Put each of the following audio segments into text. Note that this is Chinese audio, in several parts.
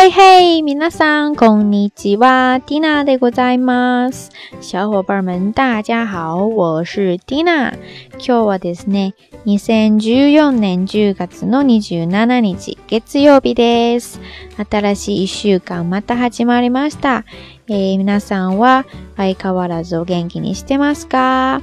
嘿嘿，米娜桑，こんにちは，蒂娜でございます。小伙伴们，大家好，我是蒂娜。今日はですね、2014年10月の27日、月曜日です。新しい一週間、また始まりました。えー、皆さんは相変わらずお元気にしてますか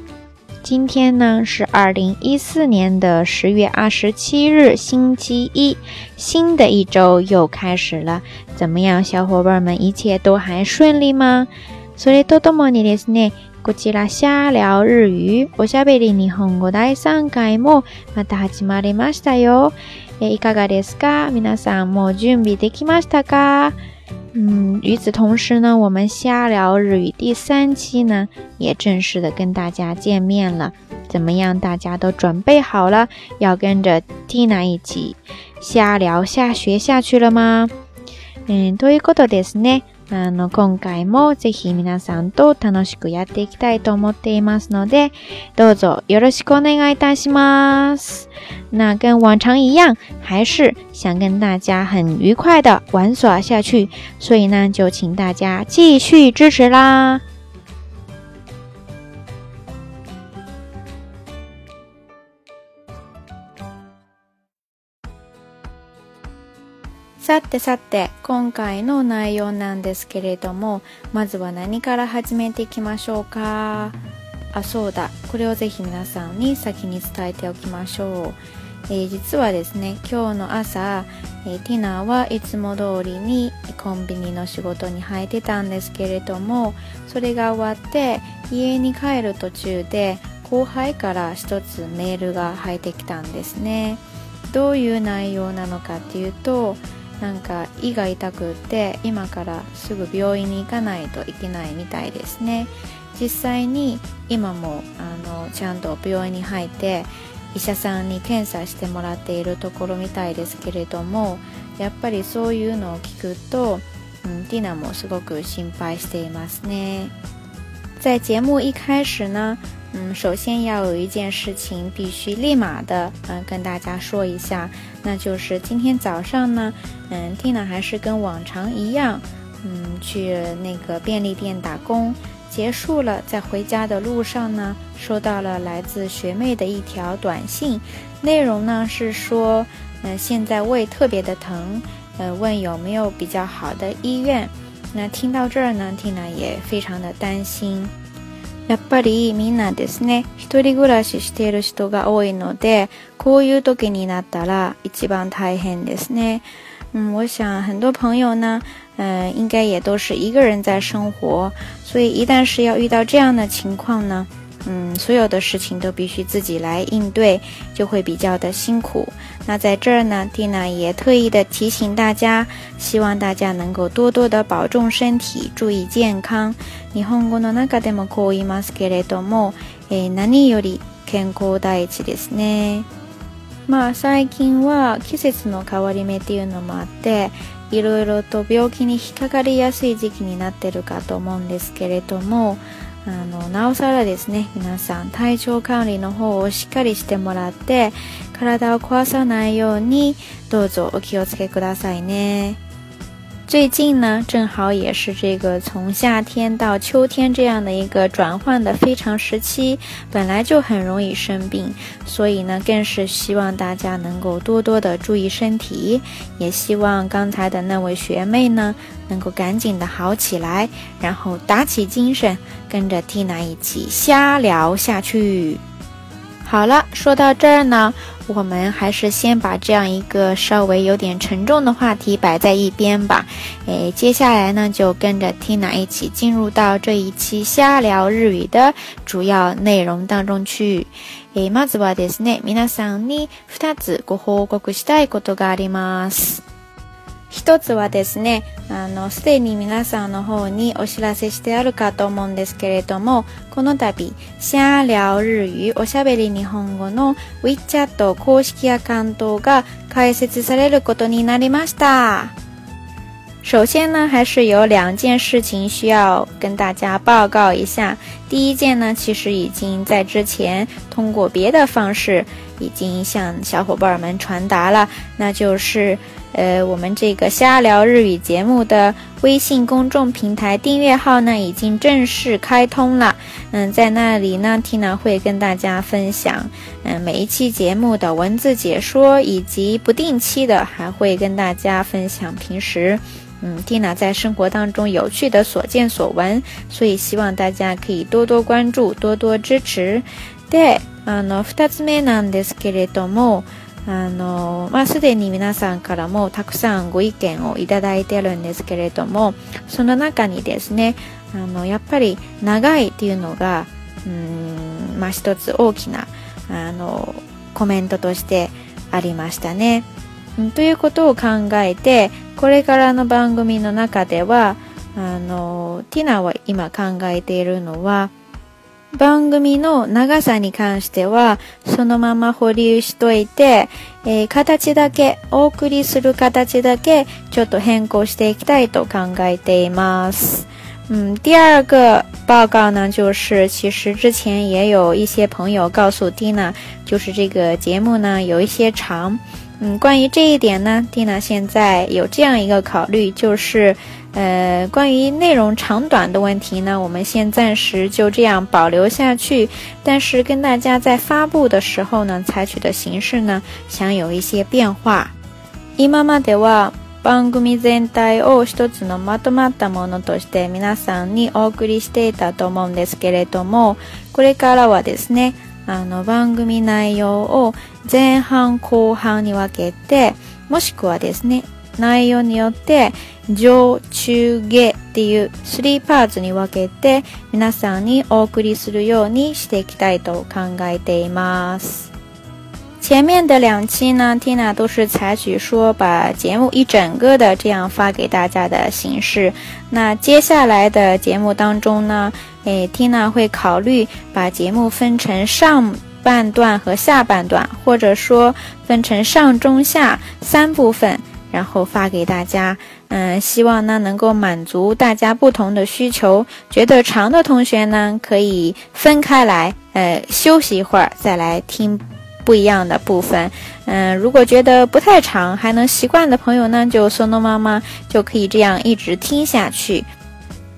今天呢是二零一四年的十月二十七日，星期一，新的一周又开始了。怎么样，小伙伴们，一切都还顺利吗？それとともにですね、こちら下聊日語。おしゃべり日本語第三回もまた始まりましたよ。いかがですか、皆さんもう準備できましたか？嗯，与此同时呢，我们瞎聊日语第三期呢也正式的跟大家见面了。怎么样，大家都准备好了要跟着蒂娜一起瞎聊瞎学下去了吗？嗯，いうことです呢。あの、今回もぜひ皆さんと楽しくやっていきたいと思っていますので、どうぞよろしくお願いいたします。那跟往常一样，还是想跟大家很愉快的玩耍下去，所以呢，就请大家继续支持啦。さてさて今回の内容なんですけれどもまずは何から始めていきましょうかあそうだこれをぜひ皆さんに先に伝えておきましょう、えー、実はですね今日の朝、えー、ティナはいつも通りにコンビニの仕事に入ってたんですけれどもそれが終わって家に帰る途中で後輩から一つメールが入ってきたんですねどういう内容なのかっていうとなんか胃が痛くって今からすぐ病院に行かないといけないみたいですね実際に今もあのちゃんと病院に入って医者さんに検査してもらっているところみたいですけれどもやっぱりそういうのを聞くと、うん、ティナもすごく心配していますね。在节目一开始呢，嗯，首先要有一件事情必须立马的，嗯，跟大家说一下，那就是今天早上呢，嗯，蒂娜还是跟往常一样，嗯，去那个便利店打工，结束了，在回家的路上呢，收到了来自学妹的一条短信，内容呢是说，嗯，现在胃特别的疼，呃，问有没有比较好的医院。那听到这儿呢，缇娜也非常的担心。やっぱりみんなですね、一人暮らししている人が多いので、こういうときになったら一番大変ですね。嗯，我想很多朋友呢，嗯，应该也都是一个人在生活，所以一旦是要遇到这样的情况呢。嗯，所有的事情都必须自己来应对，就会比较的辛苦。那在这儿呢，蒂娜也特意的提醒大家，希望大家能够多多的保重身体，注意健康。日本語の中でもこう言いますけれども、え何より健康第一ですね。まあ最近は季節の変わり目っていうのもあって、いろいろと病気に引っかかりやすい時期になってるかと思うんですけれども。あのなおさらですね皆さん体調管理の方をしっかりしてもらって体を壊さないようにどうぞお気をつけくださいね。最近呢，正好也是这个从夏天到秋天这样的一个转换的非常时期，本来就很容易生病，所以呢，更是希望大家能够多多的注意身体。也希望刚才的那位学妹呢，能够赶紧的好起来，然后打起精神，跟着缇娜一起瞎聊下去。好了，说到这儿呢，我们还是先把这样一个稍微有点沉重的话题摆在一边吧。诶，接下来呢，就跟着 Tina 一起进入到这一期瞎聊日语的主要内容当中去。诶，まずですね、皆さんに二つご報告したいことがあります。一つはですね、あのすでに皆さんの方にお知らせしてあるかと思うんですけれども、この度シャャル日語おしゃべり日本語のウィッチャット公式アカウントが開設されることになりました。首先呢，还是有两件事情需要跟大家报告一下。第一件呢，其实已经在之前通过别的方式已经向小伙伴们传达了，那就是。呃，我们这个瞎聊日语节目的微信公众平台订阅号呢，已经正式开通了。嗯，在那里呢，Tina 会跟大家分享，嗯，每一期节目的文字解说，以及不定期的还会跟大家分享平时，嗯，Tina 在生活当中有趣的所见所闻。所以希望大家可以多多关注，多多支持。对，あの二つ目なんですけれども。あのまあ、すでに皆さんからもたくさんご意見をいただいてるんですけれどもその中にですねあのやっぱり長いっていうのがうん、まあ、一つ大きなあのコメントとしてありましたね。ということを考えてこれからの番組の中ではあのティナは今考えているのは番組の長さに関しては、そのまま保留しといて、えー、形だけ、お送りする形だけ、ちょっと変更していきたいと考えています。嗯，第二个报告呢，就是其实之前也有一些朋友告诉 Tina，就是这个节目呢有一些长。嗯，关于这一点呢，蒂娜现在有这样一个考虑，就是，呃，关于内容长短的问题呢，我们先暂时就这样保留下去。但是跟大家在发布的时候呢，采取的形式呢，想有一些变化。今までは番組全体を一つのまとまったものとして皆さんにお送りしていたと思うんですけれども、これからはですね。あの番組内容を前半後半に分けてもしくはですね内容によって上中下っていう3パーツに分けて皆さんにお送りするようにしていきたいと考えています。前面的两期呢，Tina 都是采取说把节目一整个的这样发给大家的形式。那接下来的节目当中呢，哎，听呢会考虑把节目分成上半段和下半段，或者说分成上中下三部分，然后发给大家。嗯，希望呢能够满足大家不同的需求。觉得长的同学呢，可以分开来，呃，休息一会儿再来听不一样的部分。嗯，如果觉得不太长，还能习惯的朋友呢，就松松妈妈就可以这样一直听下去。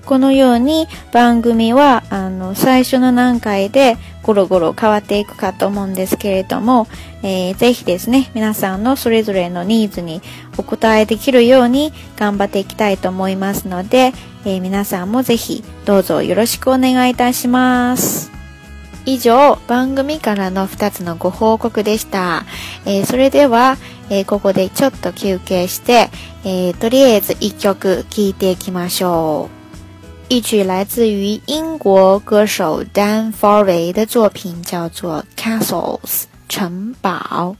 このように番組はあの最初の段階でゴロゴロ変わっていくかと思うんですけれども、えー、ぜひですね、皆さんのそれぞれのニーズにお応えできるように頑張っていきたいと思いますので、えー、皆さんもぜひどうぞよろしくお願いいたします。以上、番組からの2つのご報告でした。えー、それでは、えー、ここでちょっと休憩して、えー、とりあえず1曲聴いていきましょう。一曲来自于英国歌手 Dan Farvey 的作品，叫做《Castles》城堡。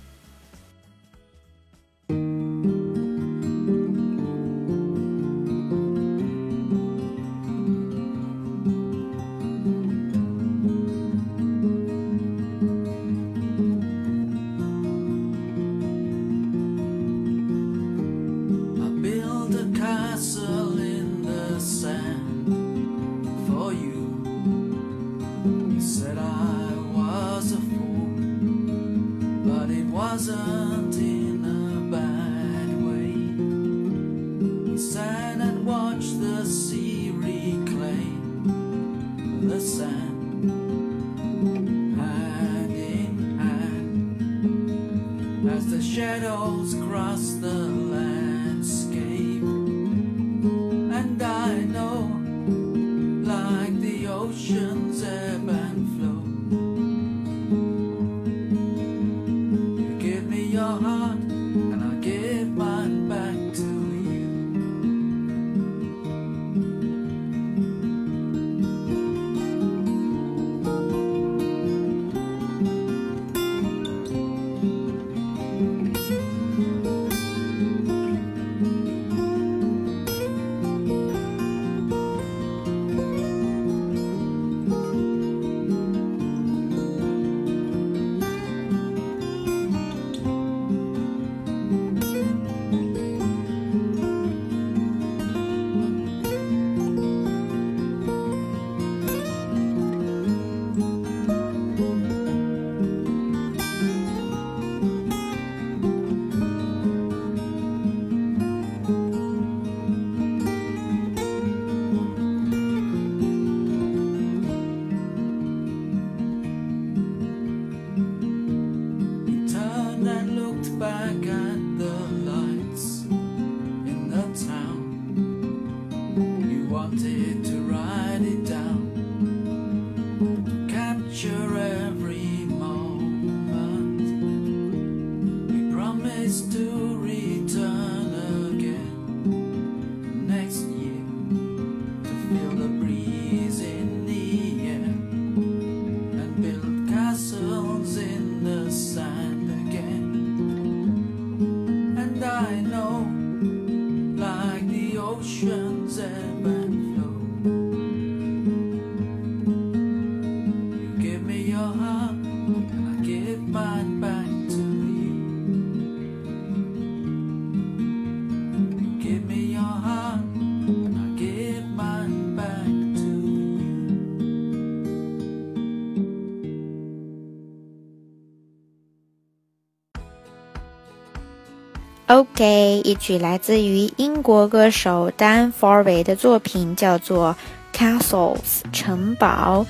OK，一曲来自于英国歌手 Dan f a r w e y 的作品，叫做《Castles 城堡》。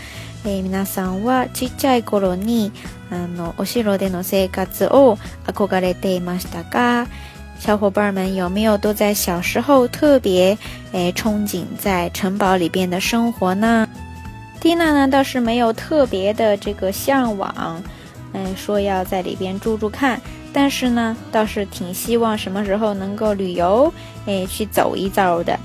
诶，みなさんはちっちゃい頃にあのお城での生活を憧れていましたか？シャホバーマン有没有都在小时候特别诶憧憬在城堡里边的生活呢？蒂娜呢倒是没有特别的这个向往，嗯，说要在里边住住看。但是呢，倒是挺希望什么时候能够旅游，哎，去走一遭的。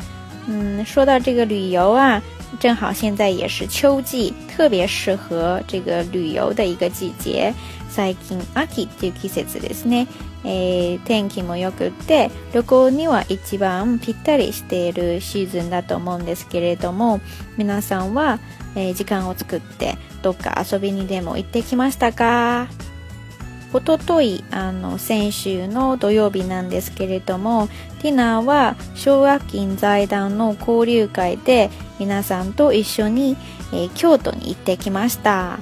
嗯，说到这个旅游啊，正好现在也是秋季，特别适合这个旅游的一个季节。最近秋っていう季節ですね。えー、天気も良くって旅行には一番ぴったりしているシーズンだと思うんですけれども皆さんは、えー、時間を作ってどっか遊びにでも行ってきましたかおとといあの先週の土曜日なんですけれどもティナは奨学金財団の交流会で皆さんと一緒に、えー、京都に行ってきました。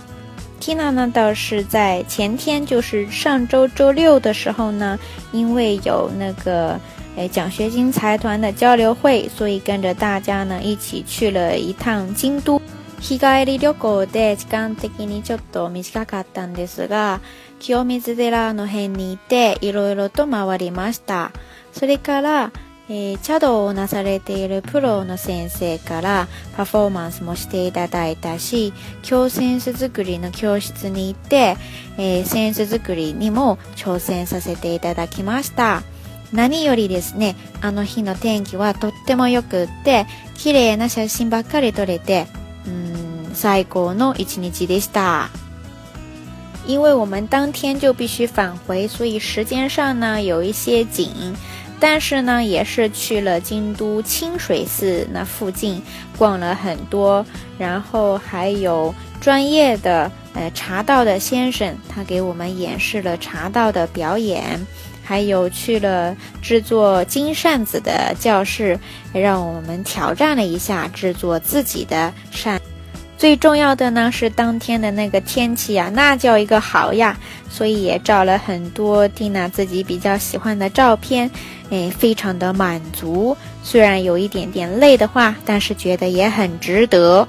テ缇娜呢，倒是在前天，就是上周周六的时候呢，因为有那个诶奖学金财团的交流会，所以跟着大家呢一起去了一趟京都。日帰り旅行で時間的にちょっと短かったんですが、清水寺の辺にいていろいろと回りましたそれから、えー、茶道をなされているプロの先生からパフォーマンスもしていただいたし京ンス作りの教室に行って、えー、ンス作りにも挑戦させていただきました何よりですねあの日の天気はとってもよくって綺麗な写真ばっかり撮れてうん最高の一日でした。因为我们当天就必须返回，所以时间上呢有一些紧，但是呢也是去了京都清水寺那附近逛了很多，然后还有专业的呃茶道的先生，他给我们演示了茶道的表演，还有去了制作金扇子的教室，让我们挑战了一下制作自己的扇。最重要的呢是当天的那个天气呀，那叫一个好呀，所以也照了很多蒂娜自己比较喜欢的照片，哎，非常的满足。虽然有一点点累的话，但是觉得也很值得。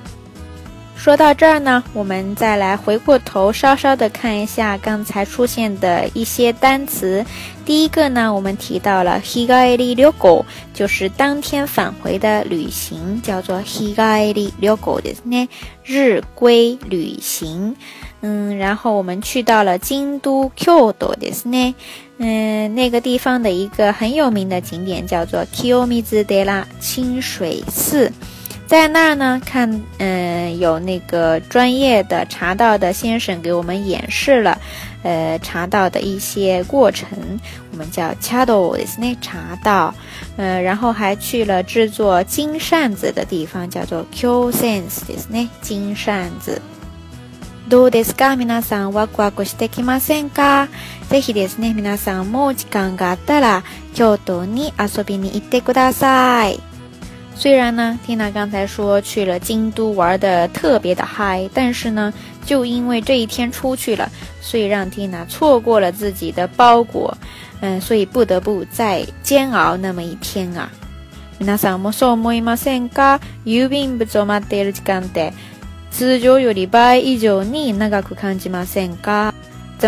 说到这儿呢，我们再来回过头，稍稍的看一下刚才出现的一些单词。第一个呢，我们提到了 higai r y o o 就是当天返回的旅行，叫做 higai r y o g o 的呢，日归旅行。嗯，然后我们去到了京都 kyoto 的呢，嗯，那个地方的一个很有名的景点叫做 kyomizdera 清水寺。在那儿呢，看，嗯，有那个专业的茶道的先生给我们演示了，呃，茶道的一些过程，我们叫茶道，ですね，茶道，呃，然后还去了制作金扇子的地方，叫做 Q Sense，ですね，金扇子。どうですか、皆さん、ワクワクしてきませんか？ぜひですね、皆さんも時間があったら京都に遊びに行ってください。虽然呢，缇娜刚才说去了京都玩的特别的嗨，但是呢，就因为这一天出去了，所以让缇娜错过了自己的包裹，嗯，所以不得不再煎熬那么一天啊。怎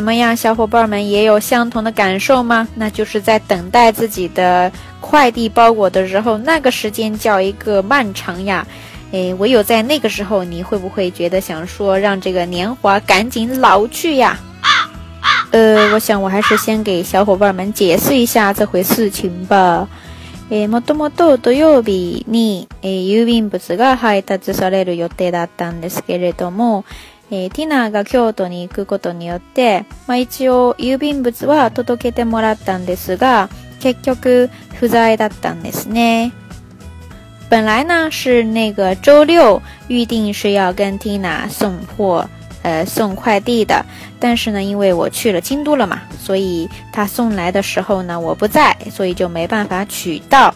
么样，小伙伴们也有相同的感受吗？那就是在等待自己的。快递包裹的时候，那个时间叫一个漫长呀！诶，唯有在那个时候，你会不会觉得想说让这个年华赶紧老去呀？呃，我想我还是先给小伙伴们解释一下这回事情吧。え、もともと土曜日にえ郵便物が配達される予定だったんですけれども、えティナが京都に行くことによって、まあ、一応郵便物は届けてもらったんですが。結局不在だったんですね。本来呢是那个周六预定是要跟 Tina 送货，呃送快递的，但是呢因为我去了京都了嘛，所以他送来的时候呢我不在，所以就没办法取到。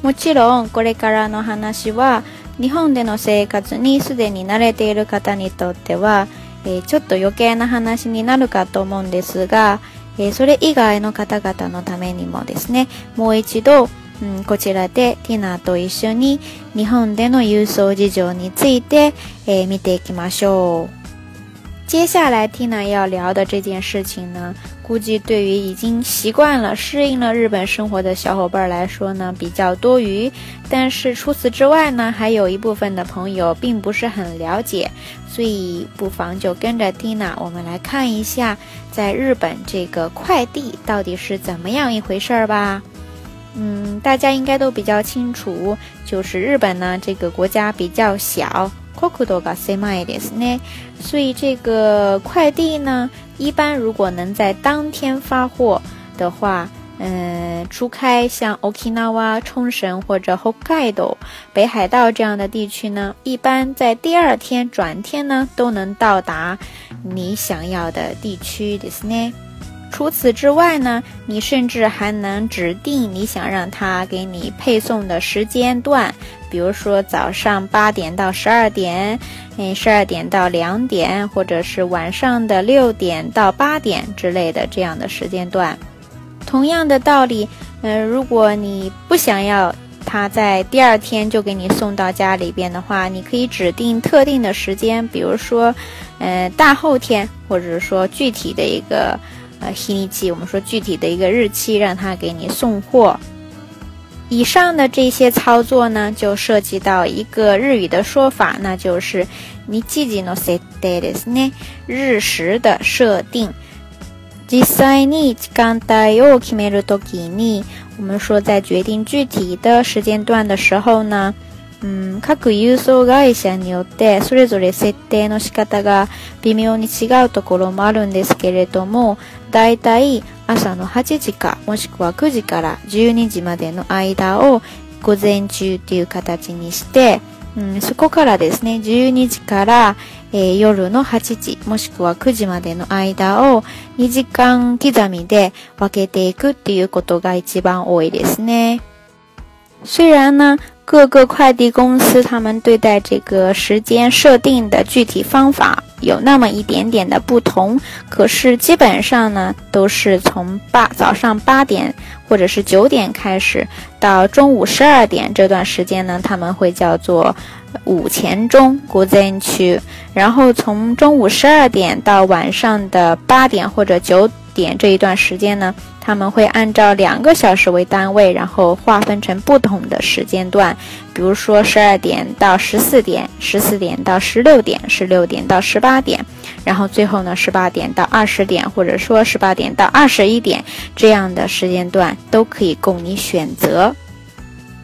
もちろんこれからの話は日本での生活にすでに慣れている方にとっては、えー、ちょっと余計な話になるかと思うんですが。それ以外の方々のためにもですね、もう一度こちらでティナと一緒に日本での郵送事情について見ていきましょう。接下来蒂娜要聊的这件事情呢，估计对于已经习惯了、适应了日本生活的小伙伴来说呢，比较多余。但是除此之外呢，还有一部分的朋友并不是很了解。所以，不妨就跟着 n 娜，我们来看一下，在日本这个快递到底是怎么样一回事儿吧。嗯，大家应该都比较清楚，就是日本呢这个国家比较小，所以这个快递呢，一般如果能在当天发货的话。嗯，除开像 Okinawa、冲绳或者 Hokkaido、北海道这样的地区呢，一般在第二天、转天呢都能到达你想要的地区，的是呢。除此之外呢，你甚至还能指定你想让他给你配送的时间段，比如说早上八点到十二点，嗯，十二点到两点，或者是晚上的六点到八点之类的这样的时间段。同样的道理，嗯，如果你不想要他在第二天就给你送到家里边的话，你可以指定特定的时间，比如说，呃，大后天，或者说具体的一个，呃，星期，我们说具体的一个日期，让他给你送货。以上的这些操作呢，就涉及到一个日语的说法，那就是，日时の設定呢，日时的设定。実際に時間帯を決めるときに、我们说在决定具体的时間段的时候呢、うん、各郵送会社によってそれぞれ設定の仕方が微妙に違うところもあるんですけれども、だいたい朝の8時かもしくは9時から12時までの間を午前中っていう形にして、うん、そこからですね、12時から、えー、夜の8時もしくは9時までの間を2時間刻みで分けていくっていうことが一番多いですね。虽然呢，各个快递公司他们对待这个时间设定的具体方法有那么一点点的不同，可是基本上呢，都是从八早上八点或者是九点开始，到中午十二点这段时间呢，他们会叫做午前钟（古筝区）。然后从中午十二点到晚上的八点或者九点这一段时间呢。他们会按照两个小时为单位，然后划分成不同的时间段，比如说十二点到十四点，十四点到十六点，十六点到十八点，然后最后呢，十八点到二十点，或者说十八点到二十一点这样的时间段都可以供你选择。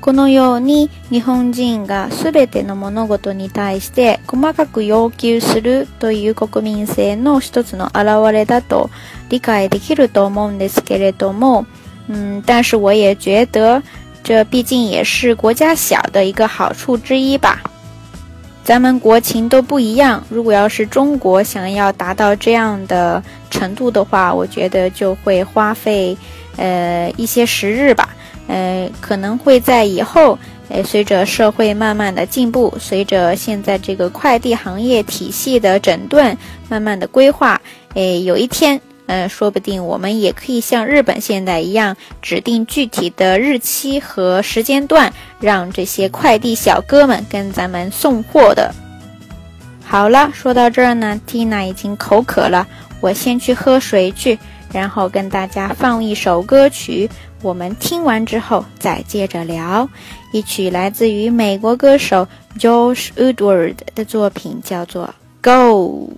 このように日本人が全ての物事に対して細かく要求するという国民性の一つの表れだと理解できると思うんですけれども、嗯，但是我也觉得这毕竟也是国家小的一个好处之一吧。咱们国情都不一样，如果要是中国想要达到这样的程度的话，我觉得就会花费呃一些时日吧。呃，可能会在以后，哎，随着社会慢慢的进步，随着现在这个快递行业体系的整顿，慢慢的规划，诶，有一天，呃，说不定我们也可以像日本现在一样，指定具体的日期和时间段，让这些快递小哥们跟咱们送货的。好了，说到这儿呢，Tina 已经口渴了，我先去喝水去，然后跟大家放一首歌曲。我们听完之后再接着聊，一曲来自于美国歌手 George o d w a r d 的作品，叫做《Go》。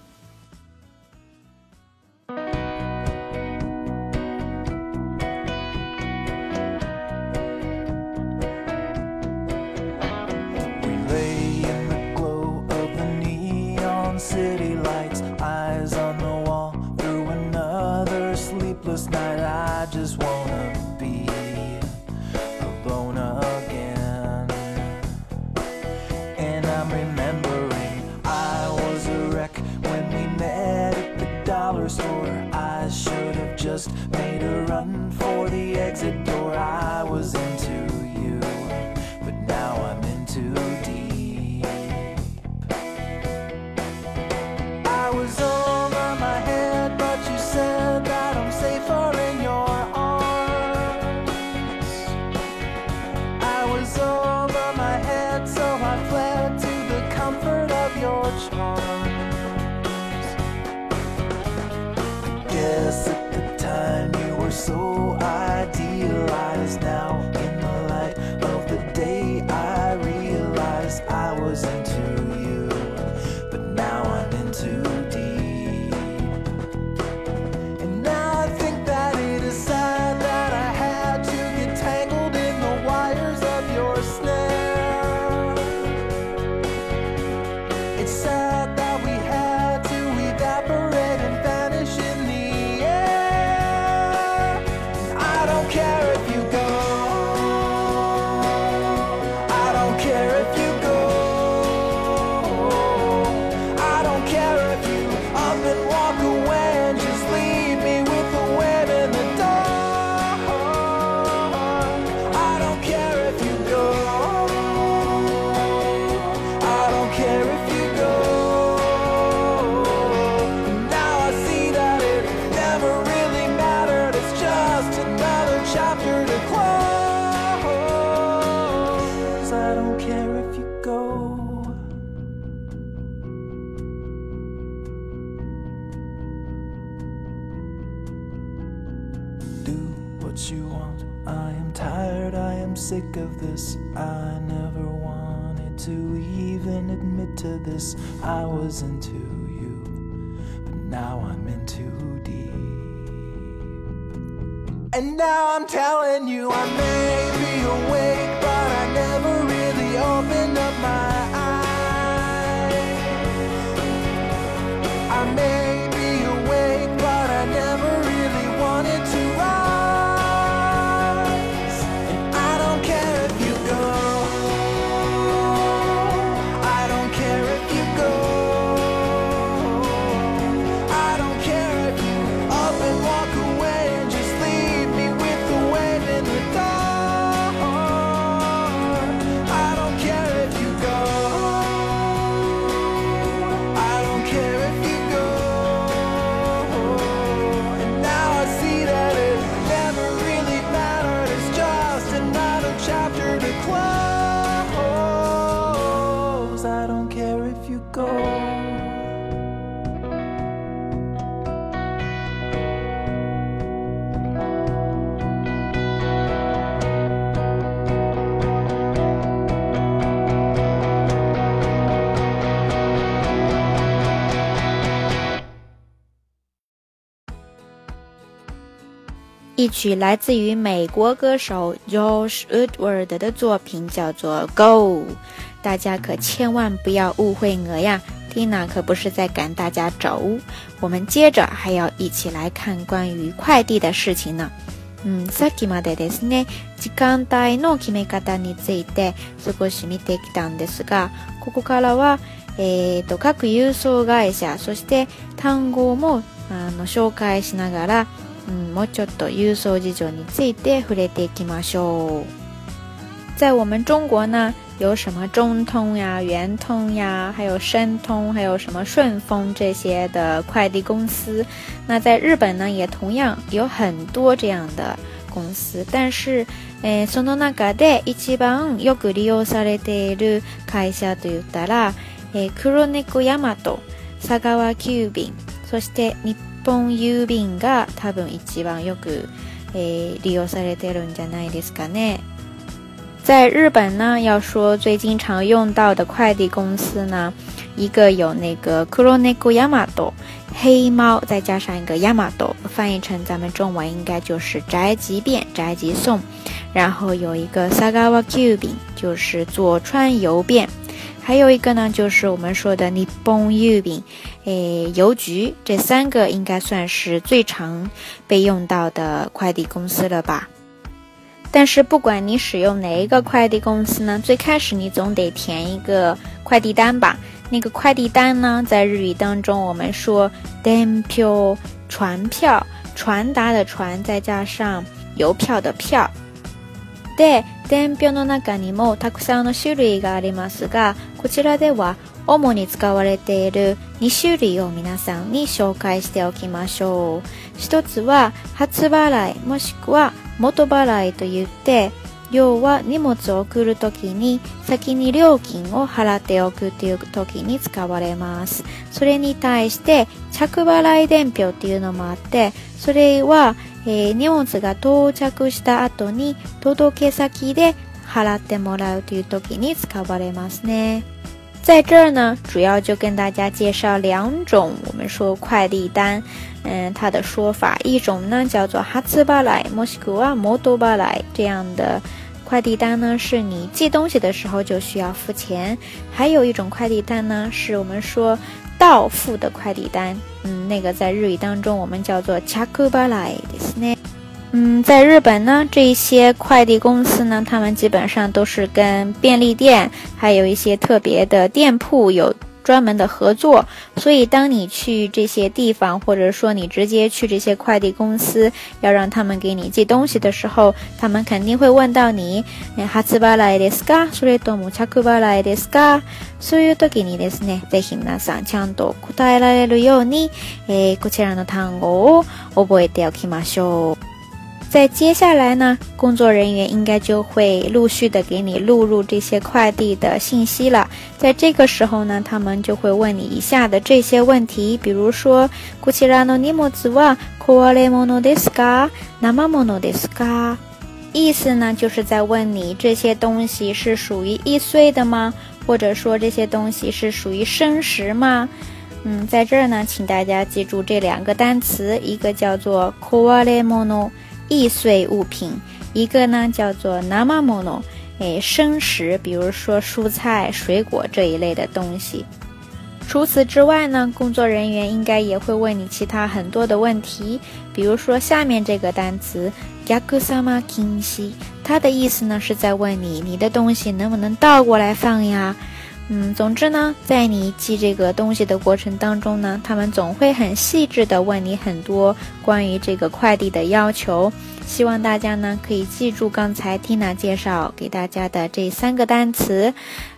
was into you, but now I'm in too deep. And now I'm telling you I may be awake. 一曲来自于美国歌手 Josh o d w a r d 的作品，叫做《Go》。大家可千万不要误会我呀，t i n a 可不是在赶大家走。我们接着还要一起来看关于快递的事情呢。嗯，さっきまでですね、時間帯の決め方について少し見てきたんですが、ここからはえっと各郵送会社そして単語もあの紹介しながら。うん、もうちょっと郵送事情について触れていきましょう。在我们中国呢，有什么中通呀、圆通呀，还有申通，还有什么顺丰这些的快递公司。那在日本呢，也同样有很多这样的公司，但是。えー、その中で一番よく利用されている会社といったら、えー、黒猫ヤマト、佐川急便、そして日日本郵便が多分一番よく利用されてるんじゃないですかね。在日本呢，要说最经常用到的快递公司呢，一个有那个 Kuroneko Yamato 黑猫，再加上一个 Yamato，翻译成咱们中文应该就是宅急便、宅急送。然后有一个 Sagawa c u b i n 就是左川邮便。还有一个呢，就是我们说的 Nippon 诶，邮局，这三个应该算是最常被用到的快递公司了吧？但是不管你使用哪一个快递公司呢，最开始你总得填一个快递单吧？那个快递单呢，在日语当中我们说 d a n p 传票，传达的传，再加上邮票的票。で伝票の中にもたくさんの種類がありますがこちらでは主に使われている2種類を皆さんに紹介しておきましょう一つは初払いもしくは元払いといって要は荷物を送るときに先に料金を払っておくっていう時に使われますそれに対して着払い伝票っていうのもあってそれは荷包斯が到着した後に届け先で払ってもらうという時に使われますね。在这儿呢，主要就跟大家介绍两种我们说快递单，嗯，它的说法，一种呢叫做ハチバ来モシグワモドバ来这样的快递单呢，是你寄东西的时候就需要付钱；还有一种快递单呢，是我们说到付的快递单。那个在日语当中我们叫做チャクバライ，是呢。嗯，在日本呢，这一些快递公司呢，他们基本上都是跟便利店，还有一些特别的店铺有。专门的合作，所以当你去这些地方，或者说你直接去这些快递公司，要让他们给你寄东西的时候，他们肯定会问到你。発払いですか？それとも着払いですか？そういう時にですね、ぜひ皆さんちゃんと答えられるように、えこちらの単語を覚えておきましょう。在接下来呢，工作人员应该就会陆续的给你录入这些快递的信息了。在这个时候呢，他们就会问你以下的这些问题，比如说，意思呢就是在问你这些东西是属于易碎的吗？或者说这些东西是属于生食吗？嗯，在这呢，请大家记住这两个单词，一个叫做，意思呢就是在问你这些东西是属于易碎的吗？或者说这些东西是属于生食吗？嗯，在这儿呢，请大家记住这两个单词，一个叫做，意思呢易碎物品，一个呢叫做 n a m a m o n o 诶，生食，比如说蔬菜、水果这一类的东西。除此之外呢，工作人员应该也会问你其他很多的问题，比如说下面这个单词 yakusama kinsi，它的意思呢是在问你你的东西能不能倒过来放呀？嗯，总之呢，在你寄这个东西的过程当中呢，他们总会很细致的问你很多关于这个快递的要求。希望大家呢可以记住刚才 Tina 介绍给大家的这三个单词。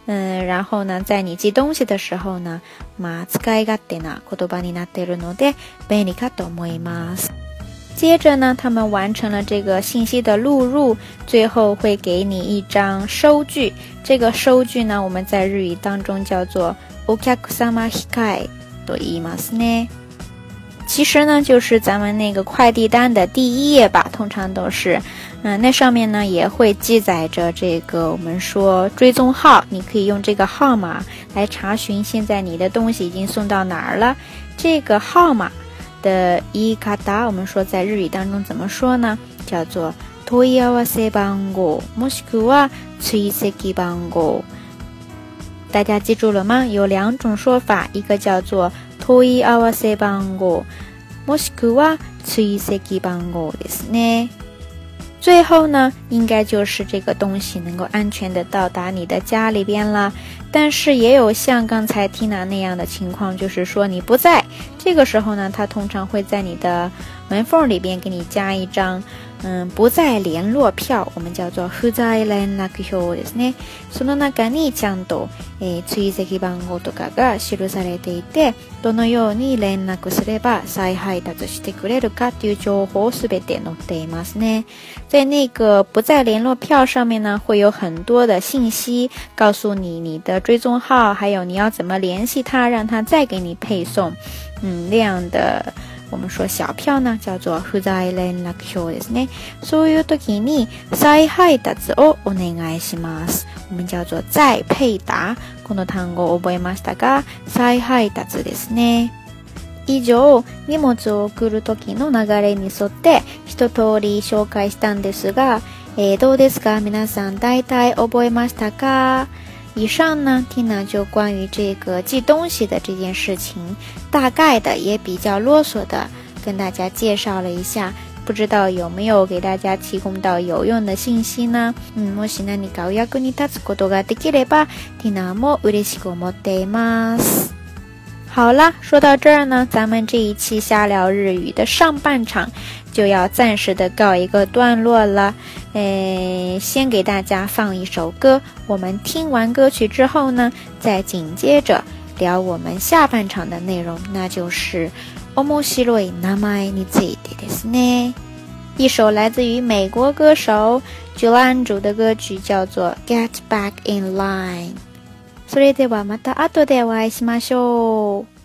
嗯，然后呢，在你寄东西的时候呢，まあ使い勝手な言葉になっているので便利かと思います。接着呢，他们完成了这个信息的录入，最后会给你一张收据。这个收据呢，我们在日语当中叫做“おけくさまと言い”ます呢，其实呢，就是咱们那个快递单的第一页吧。通常都是，嗯，那上面呢也会记载着这个我们说追踪号，你可以用这个号码来查询现在你的东西已经送到哪儿了。这个号码。的伊卡达，我们说在日语当中怎么说呢？叫做托伊アワセバンゴ、もしくはツイセキ大家记住了吗？有两种说法，一个叫做托伊アワセバンゴ、もしくはツイセキバンゴですね。最后呢，应该就是这个东西能够安全的到达你的家里边了。但是也有像刚才 Tina 那样的情况，就是说你不在这个时候呢，他通常会在你的门缝里边给你加一张。嗯，不在联络票，我们叫做不在联络票ですね。その中にちゃんと追跡番号とかが記載されていて、どのように連絡すれば再配達してくれるかっていう情報をすべて載っていますね。在那个不在联络票上面呢，会有很多的信息告诉你你的追踪号，还有你要怎么联系他，让他再给你配送，嗯，那样的。我们说小票呢叫做不在連絡票ですね。そういう時に再配達をお願いします。我们叫做再配達。この単語を覚えましたか再配達ですね。以上、荷物を送る時の流れに沿って一通り紹介したんですが、えー、どうですか皆さん大体覚えましたか以上呢，n 娜就关于这个寄东西的这件事情，大概的也比较啰嗦的跟大家介绍了一下，不知道有没有给大家提供到有用的信息呢？嗯，もし何かお役に立つことができれば、Tina も嬉し思っています。好啦，说到这儿呢，咱们这一期瞎聊日语的上半场。就要暂时的告一个段落了，诶，先给大家放一首歌，我们听完歌曲之后呢，再紧接着聊我们下半场的内容，那就是《Omoshiroi Namai n i d s n 一首来自于美国歌手 j u l a n j u 的歌曲，叫做《Get Back In Line》。それではまたあといいしましょう。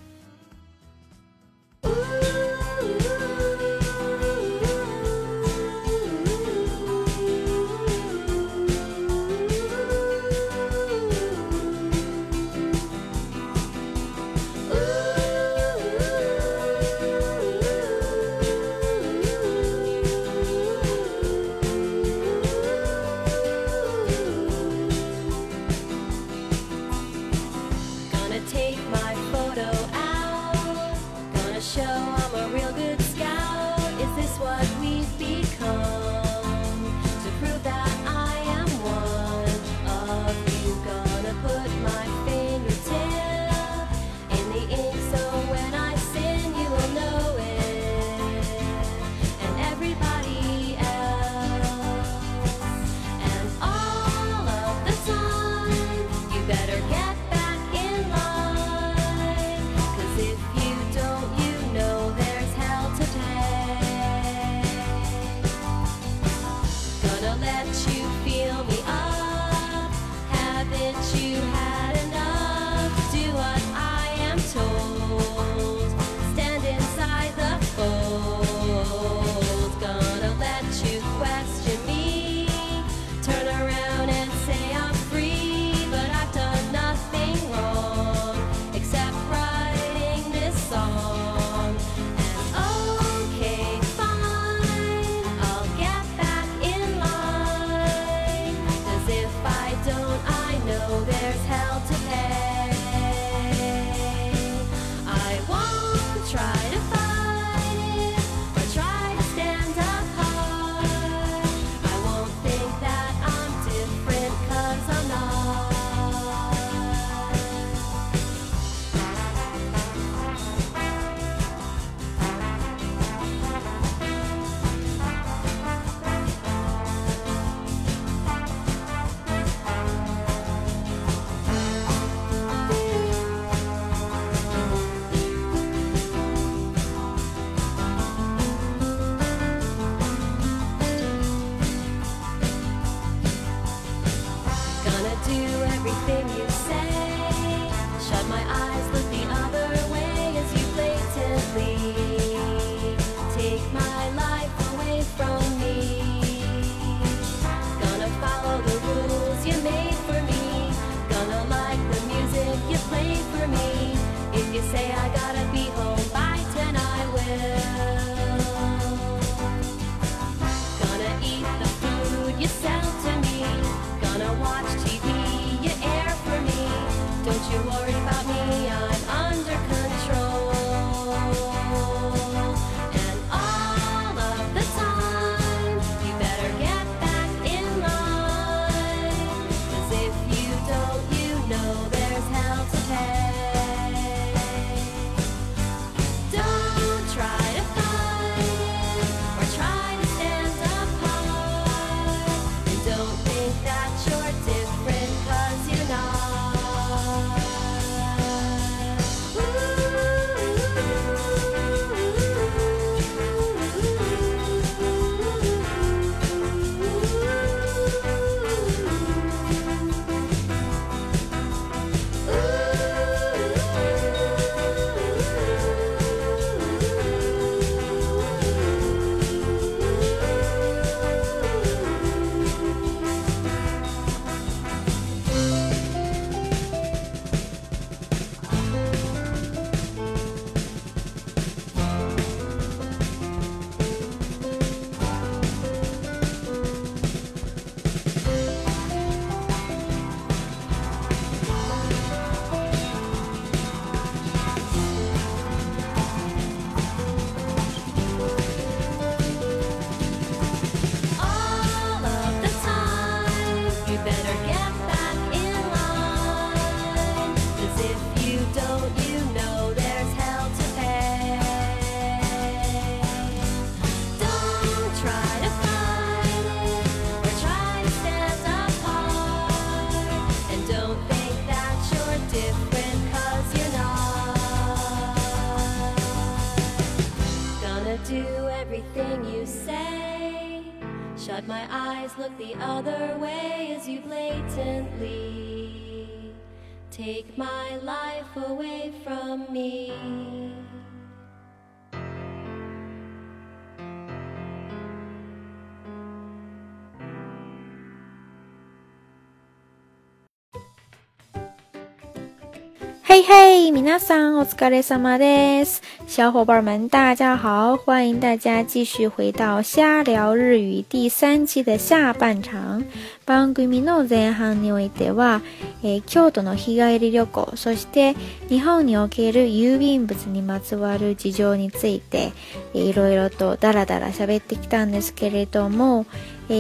さんお疲れ様です，小伙伴们大家好，欢迎大家继续回到瞎聊日语第三期的下半場。番組の前半においては、えー、京都の日帰り旅行、そして日本における郵便物にまつわる事情について、いろいろとダラダラ喋ってきたんですけれども、在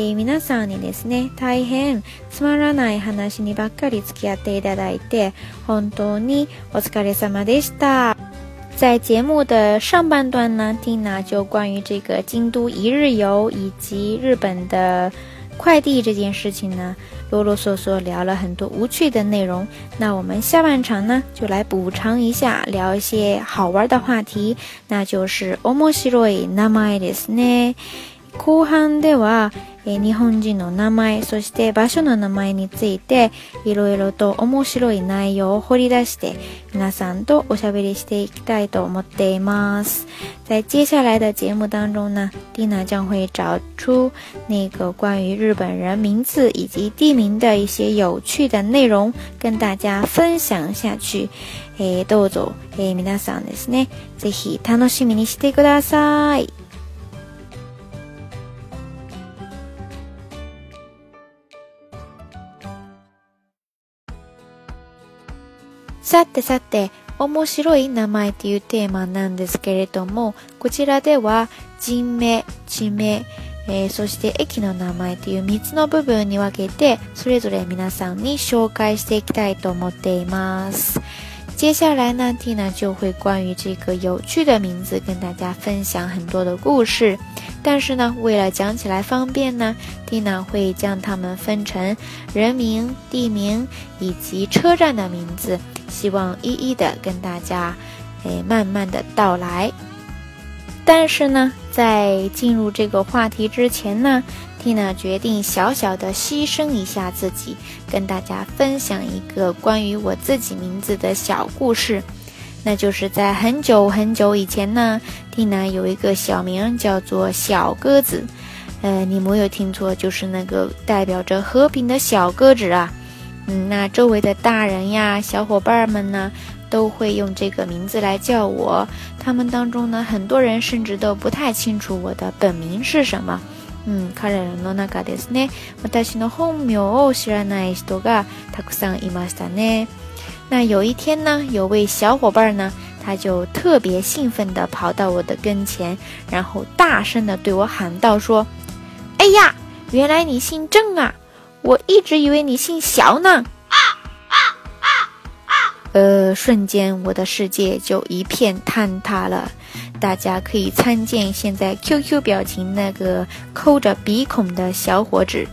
节目的上半段呢，蒂娜就关于这个京都一日游以及日本的快递这件事情呢，啰啰嗦嗦聊了很多无趣的内容。那我们下半场呢，就来补偿一下，聊一些好玩的话题，那就是欧莫西罗伊那麦迪斯呢。後半では、え日本人の名前そして場所の名前についていろいろと面白い内容を掘り出して皆さんとおしゃべりしていきたいと思っています。在接下来的节目当中呢 d i n 将会找出那个关于日本人名字以及地名的一些有趣的内容跟大家分享下去。えー、どうぞ、えー、皆さんですね、ぜひ楽しみにしてください。さてさて、面白い名前というテーマなんですけれども、こちらでは人名、地名、えー、そして駅の名前という3つの部分に分けて、それぞれ皆さんに紹介していきたいと思っています。接下来呢，Tina 就会关于这个有趣的名字跟大家分享很多的故事。但是呢，为了讲起来方便呢，Tina 会将它们分成人名、地名以及车站的名字。希望一一的跟大家，诶，慢慢的到来。但是呢，在进入这个话题之前呢，n 娜决定小小的牺牲一下自己，跟大家分享一个关于我自己名字的小故事。那就是在很久很久以前呢，n 娜有一个小名叫做小鸽子，呃，你没有听错，就是那个代表着和平的小鸽子啊。嗯，那周围的大人呀、小伙伴们呢，都会用这个名字来叫我。他们当中呢，很多人甚至都不太清楚我的本名是什么。嗯，彼の中ですね、私の本名を知らない人がたくさんいましたね。那有一天呢，有位小伙伴呢，他就特别兴奋地跑到我的跟前，然后大声地对我喊道：“说，哎呀，原来你姓郑啊！”我一直以为你姓小呢，啊啊啊啊！呃，瞬间我的世界就一片坍塌了，大家可以参见现在 QQ 表情那个抠着鼻孔的小伙子，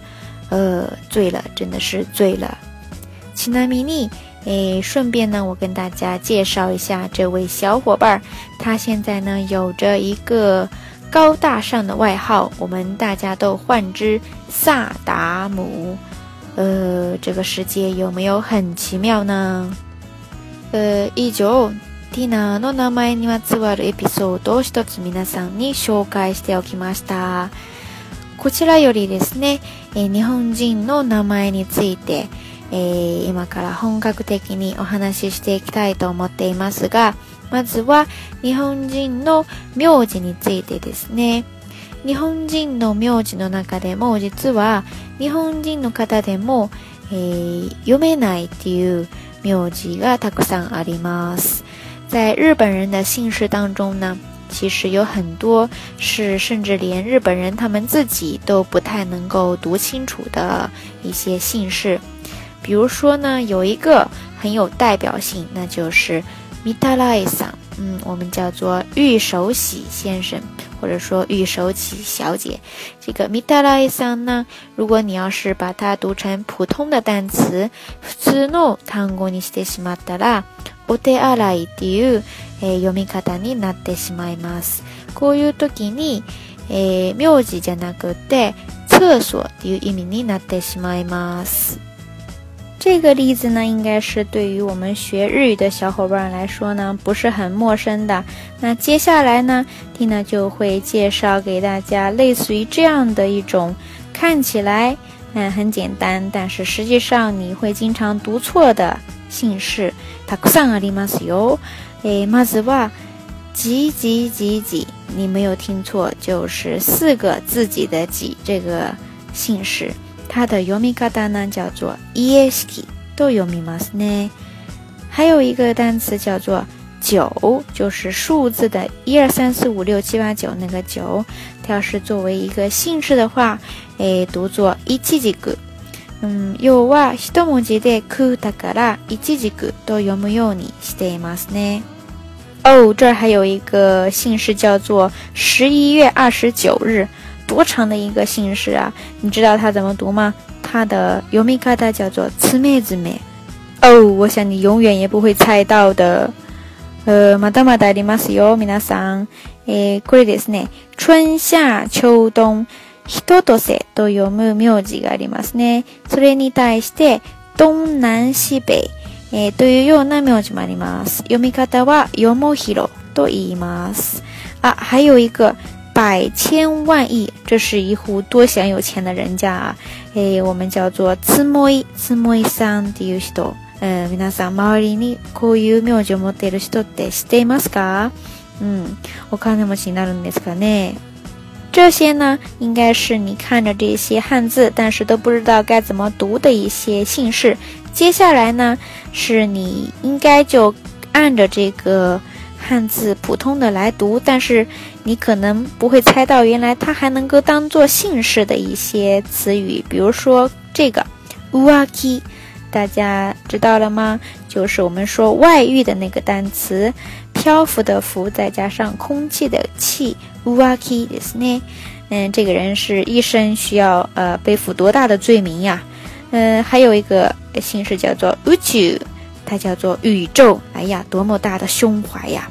呃，醉了，真的是醉了。奇南米尼，哎，顺便呢，我跟大家介绍一下这位小伙伴，他现在呢有着一个。高大上的外号，我们大家都唤之萨达姆。呃，这个世界有没有很奇妙呢？呃，以上ティナの名前にまつわるエピソードを一つ皆さんに紹介しておきました。こちらよりですね、えー、日本人の名前について、えー、今から本格的にお話ししていきたいと思っていますが、まずは日本人の名字についてですね。日本人の名字の中でも実は日本人の方でも、えー、読めないっていう名字がたくさんあります。在日本人的姓氏当中呢，其实有很多是甚至连日本人他们自己都不太能够读清楚的一些姓氏。比如说呢，有一个很有代表性，那就是ミタラエさん，嗯，我们叫做玉手洗先生，或者说玉手洗小姐。这个ミタラエさん呢，如果你要是把它读成普通的单词，普通の単語にしてしまうたら、お手洗いという読み方になってしまう。こういう時に、名字じゃなくて厕所という意味になってしまう。这个例子呢，应该是对于我们学日语的小伙伴来说呢，不是很陌生的。那接下来呢，蒂娜就会介绍给大家类似于这样的一种，看起来嗯很简单，但是实际上你会经常读错的姓氏。たくさんありますよ。诶，まずは、几几几几，你没有听错，就是四个自己的“己”这个姓氏。它的読み方呢叫做イエスキ、と読みますね。还有一个单词叫做九，就是数字的一二三四五六七八九那个九，它要是作为一个姓氏的话，诶，读作イチジグ。嗯，要は一文字で空だからイチジグと読むようにしていますね。哦，这儿还有一个姓氏叫做十一月二十九日。多长的一个姓氏啊？你知道它怎么读吗？它的読み方が叫做次妹之妹。哦，我想你永远也不会猜到的。え、まだまだありますよ、皆さん。え、これですね。春夏秋冬、一つずつ読む名字がありますね。それに対して、東南西北、え、というような名字もあります。読み方はよもひろと言います。あ、はいをいく。百千万亿，这是一户多想有钱的人家啊！诶，我们叫做“つもい”、“つもいさん”的有些多。嗯，皆さん、周りにこういう名字を持っている人って知っていますか？嗯，お金持ちになるんですかね？这些呢，应该是你看着这些汉字，但是都不知道该怎么读的一些姓氏。接下来呢，是你应该就按着这个汉字普通的来读，但是。你可能不会猜到，原来它还能够当做姓氏的一些词语，比如说这个 u a k i 大家知道了吗？就是我们说外遇的那个单词，漂浮的浮再加上空气的气 u a k i すね。嗯，这个人是一生需要呃背负多大的罪名呀？嗯，还有一个姓氏叫做 Uchu，它叫做宇宙。哎呀，多么大的胸怀呀！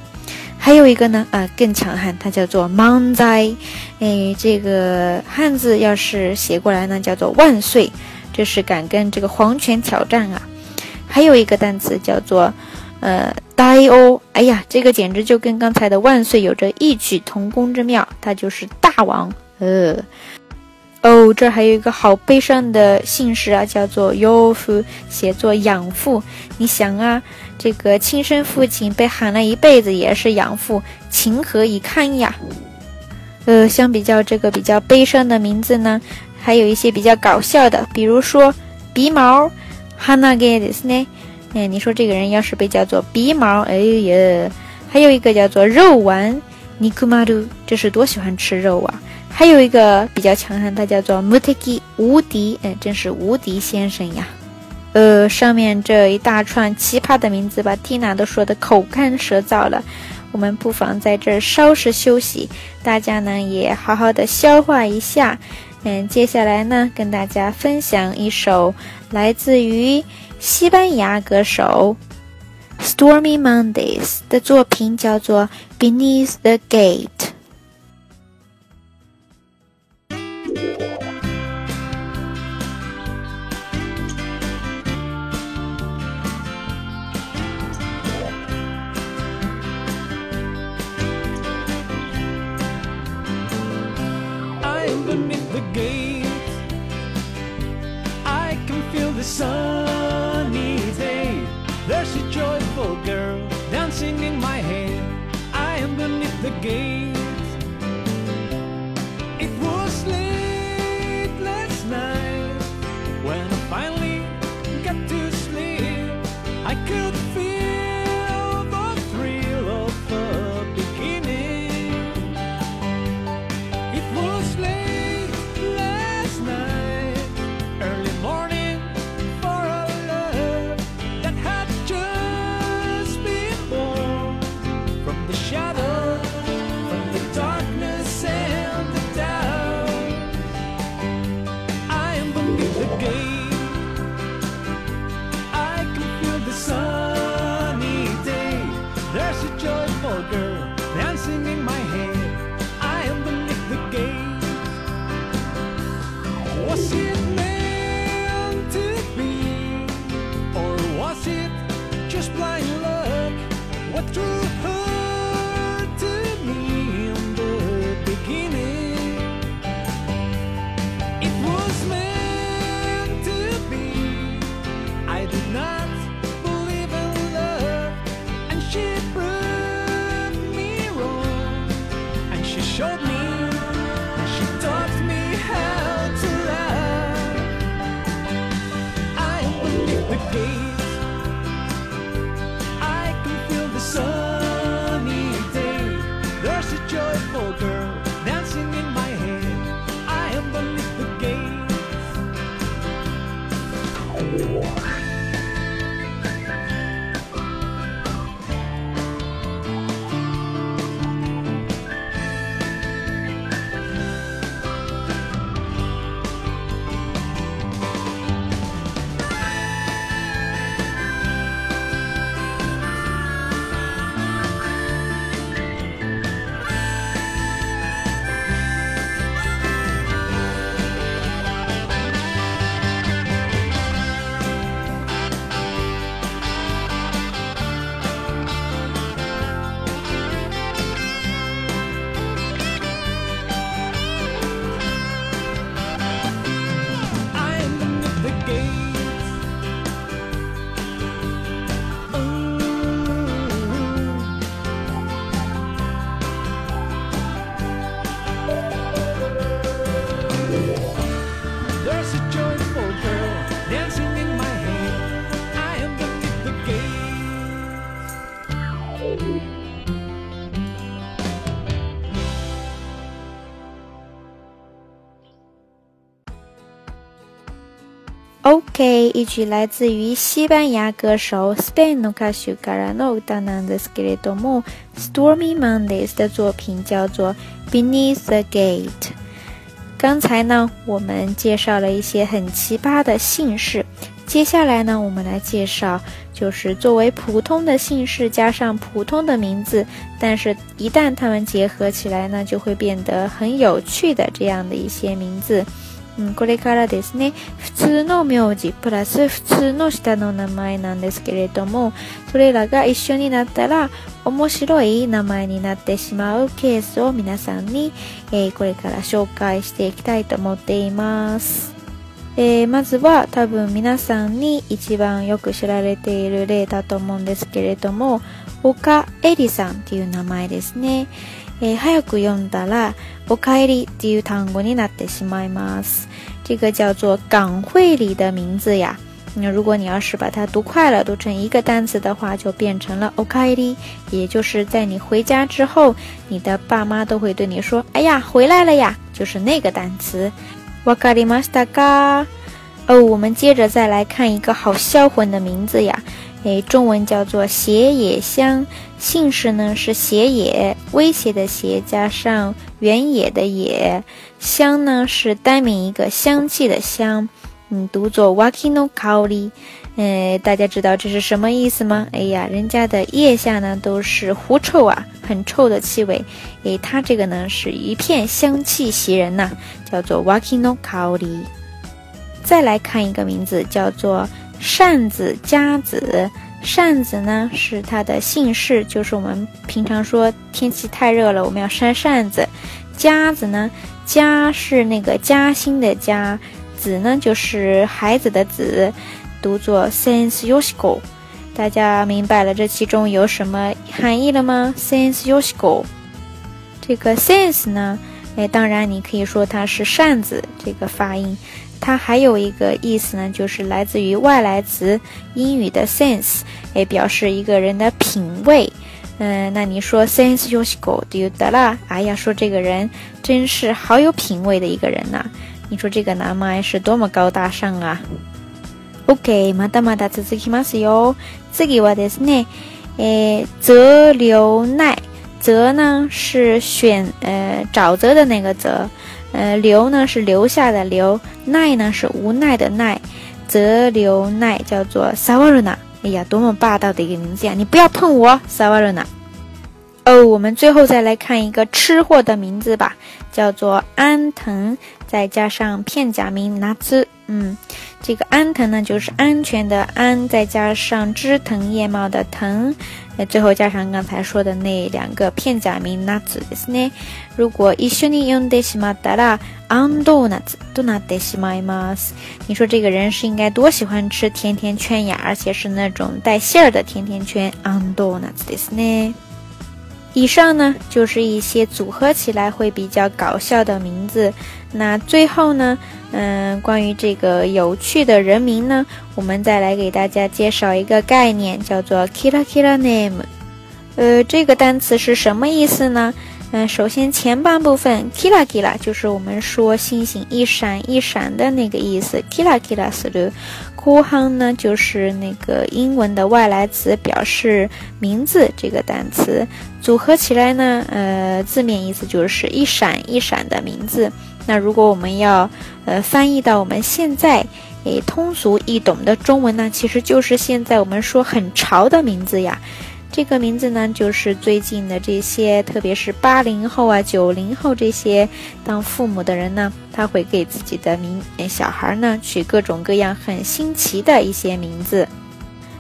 还有一个呢，啊，更强悍，它叫做 monza，哎，这个汉字要是写过来呢，叫做万岁，这是敢跟这个皇权挑战啊。还有一个单词叫做，呃，daiou，哎呀，这个简直就跟刚才的万岁有着异曲同工之妙，它就是大王。呃，哦，这还有一个好悲伤的姓氏啊，叫做 y o f u 写作养父。你想啊。这个亲生父亲被喊了一辈子也是养父，情何以堪呀？呃，相比较这个比较悲伤的名字呢，还有一些比较搞笑的，比如说鼻毛 h a n a g e t s u n 哎，你说这个人要是被叫做鼻毛，哎呀！还有一个叫做肉丸，nikumaru，这是多喜欢吃肉啊！还有一个比较强悍，他叫做 m u t a k i 无敌，哎，真是无敌先生呀！呃，上面这一大串奇葩的名字把蒂娜都说的口干舌燥了，我们不妨在这儿稍事休息，大家呢也好好的消化一下。嗯，接下来呢，跟大家分享一首来自于西班牙歌手 Stormy Mondays 的作品，叫做《Beneath the Gate》。OK，一曲来自于西班牙歌手 Spain の歌手から的歌なんですけ o ども，Stormy Mondays 的作品叫做 Beneath the Gate。刚才呢，我们介绍了一些很奇葩的姓氏，接下来呢，我们来介绍就是作为普通的姓氏加上普通的名字，但是，一旦它们结合起来呢，就会变得很有趣的这样的一些名字。うん、これからですね普通の名字プラス普通の下の名前なんですけれどもそれらが一緒になったら面白い名前になってしまうケースを皆さんに、えー、これから紹介していきたいと思っています。えー、まずは多分皆さんに一番よく知られている例だと思うんですけれども岡エリさんっていう名前ですねえ早く読んだらおかえりていう単語になってしまいます。这个叫做港汇里的名字呀。那如果你要是把它读快了，读成一个单词的话，就变成了おかえり。也就是在你回家之后，你的爸妈都会对你说：“哎呀，回来了呀！”就是那个单词。おかえりマスターガ。哦，我们接着再来看一个好销魂的名字呀。哎，中文叫做斜野香，姓氏呢是斜野，威胁的邪加上原野的野，香呢是单名一个香气的香，嗯，读作 wakino k a w r i 呃，大家知道这是什么意思吗？哎呀，人家的腋下呢都是狐臭啊，很臭的气味，哎，它这个呢是一片香气袭人呐，叫做 wakino k a w r i 再来看一个名字，叫做。扇子、夹子，扇子呢是它的姓氏，就是我们平常说天气太热了，我们要扇扇子。夹子呢，夹是那个夹心的夹，子呢就是孩子的子，读作 sense y o s i k o 大家明白了这其中有什么含义了吗？sense y o s i k o 这个 sense 呢？哎，当然，你可以说它是扇子，这个发音。它还有一个意思呢，就是来自于外来词英语的 sense，哎，表示一个人的品味。嗯，那你说 sense you s o 得了。哎呀，说这个人真是好有品味的一个人呐。你说这个男模是多么高大上啊。OK，まだまだ続きますよ。次自己すね、呢，泽留奈。泽呢是选呃沼泽的那个泽，呃留呢是留下的留，奈呢是无奈的奈，泽留奈叫做萨瓦 n a 哎呀多么霸道的一个名字呀！你不要碰我萨瓦 n a 哦，我们最后再来看一个吃货的名字吧，叫做安藤，再加上片假名拿兹。嗯，这个安藤呢，就是安全的安，再加上枝藤叶茂的藤，那最后加上刚才说的那两个片假名 nuts ね。如果一緒に飲んでしまったら、n ンドーナッツとなってしまいます。你说这个人是应该多喜欢吃甜甜圈呀，而且是那种带馅儿的甜甜圈，アンドーナッ s ですね。以上呢，就是一些组合起来会比较搞笑的名字。那最后呢？嗯，关于这个有趣的人名呢，我们再来给大家介绍一个概念，叫做 “kila kila name”。呃，这个单词是什么意思呢？嗯，首先前半部分 “kila kila” 就是我们说星星一闪一闪的那个意思，“kila kila” 是的。“kuhan” 呢，就是那个英文的外来词，表示名字这个单词。组合起来呢，呃，字面意思就是一闪一闪的名字。那如果我们要，呃，翻译到我们现在，诶，通俗易懂的中文呢，其实就是现在我们说很潮的名字呀。这个名字呢，就是最近的这些，特别是八零后啊、九零后这些当父母的人呢，他会给自己的名小孩呢取各种各样很新奇的一些名字。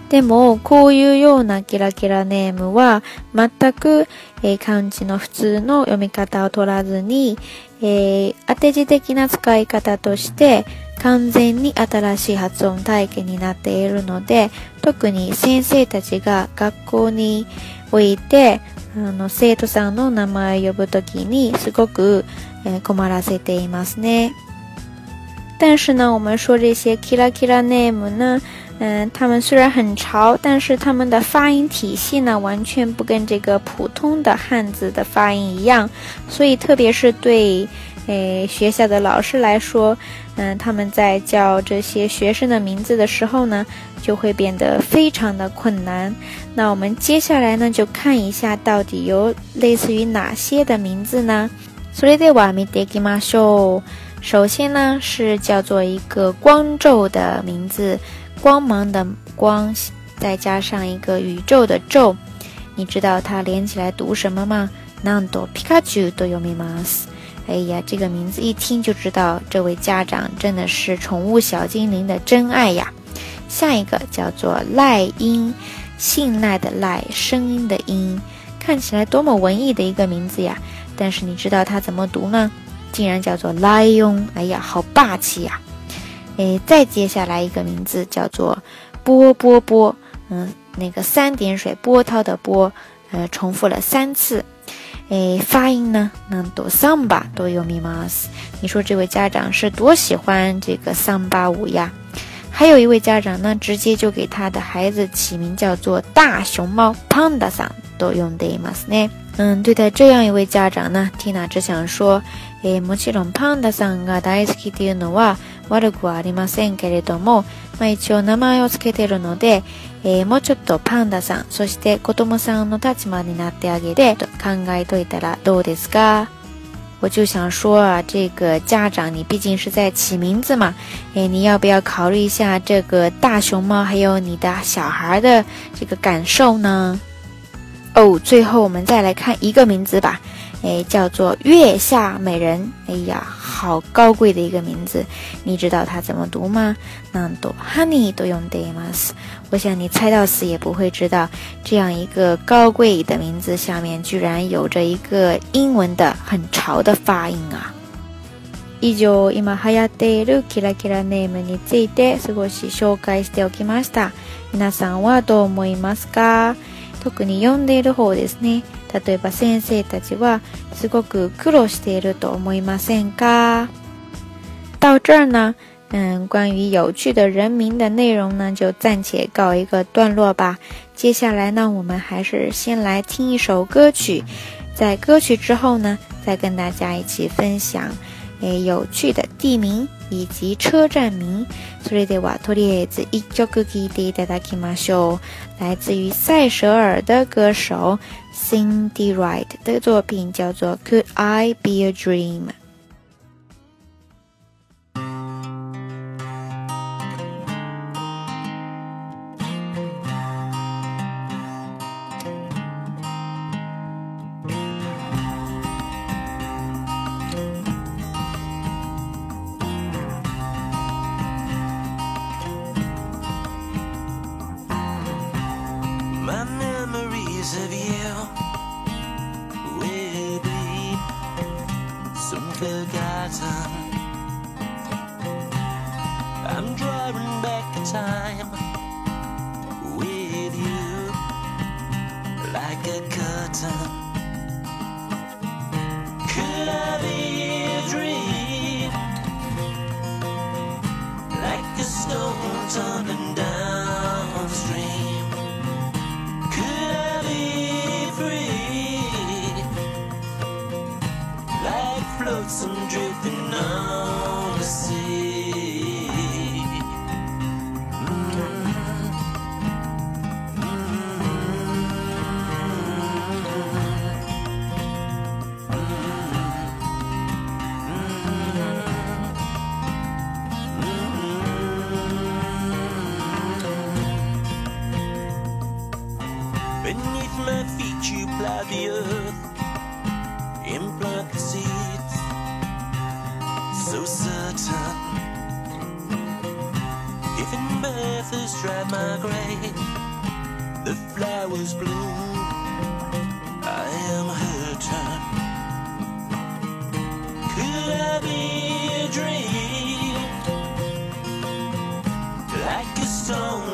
でも、こういうようなキラキラネームは、全く、えー、漢字の普通の読み方を取らずに、えー、当て字的な使い方として、完全に新しい発音体験になっているので、特に先生たちが学校において、あの、生徒さんの名前を呼ぶときに、すごく、えー、困らせていますね。但是呢，我们说这些 Kila Kila Name 呢，嗯，他们虽然很潮，但是他们的发音体系呢，完全不跟这个普通的汉字的发音一样。所以，特别是对，诶，学校的老师来说，嗯，他们在叫这些学生的名字的时候呢，就会变得非常的困难。那我们接下来呢，就看一下到底有类似于哪些的名字呢 s o では d o Ami d e g 首先呢，是叫做一个“光咒”的名字，光芒的光，再加上一个宇宙的宙，你知道它连起来读什么吗？Nando Pikachu doyumas。哎呀，这个名字一听就知道，这位家长真的是宠物小精灵的真爱呀。下一个叫做“赖音”，信赖的赖，声音的音，看起来多么文艺的一个名字呀。但是你知道它怎么读吗？竟然叫做 lion，哎呀，好霸气呀！哎，再接下来一个名字叫做波波波，嗯，那个三点水波涛的波，呃，重复了三次。哎，发音呢？那 do samba do yamas。你说这位家长是多喜欢这个桑巴舞呀？还有一位家长呢，直接就给他的孩子起名叫做大熊猫 panda s a 用 do yamas n 嗯，对待这样一位家长呢，Tina 只想说。えー、もちろんパンダさんが大好きっていうのは悪くはありませんけれども、まあ、一応名前を付けてるので、えー、もうちょっとパンダさんそして子供さんの立場になってあげて考えといたらどうですか我就想说啊，这个家长你毕竟是在起名字嘛，诶，你要不要考虑一下这个大熊猫还有你的小孩的这个感受呢？哦，最后我们再来看一个名字吧。哎，叫做月下美人。哎呀，好高贵的一个名字，你知道它怎么读吗？那么多 Honey 都用 Demas，我想你猜到死也不会知道，这样一个高贵的名字下面居然有着一个英文的很丑的发音啊。以上，今ま流行ているキラキラネームについて少し紹介しておきました。皆さんはどう思いますか？特に読んでいる方ですね。例えば先生たちはすごく苦労していると思いませんか？到这儿呢，嗯，关于有趣的人名的内容呢，就暂且告一个段落吧。接下来呢，我们还是先来听一首歌曲，在歌曲之后呢，再跟大家一起分享诶有趣的地名。以及车站名。それでは、とりあえず一曲聴いていただきましょう。来自于塞舌尔的歌手 Cindy Wright 的作品叫做《Could I Be a Dream》。Beneath my feet you plow the earth, implant the seeds. So certain. If in has dried my grain, the flowers bloom. I am her turn. Could I be a dream? Like a stone.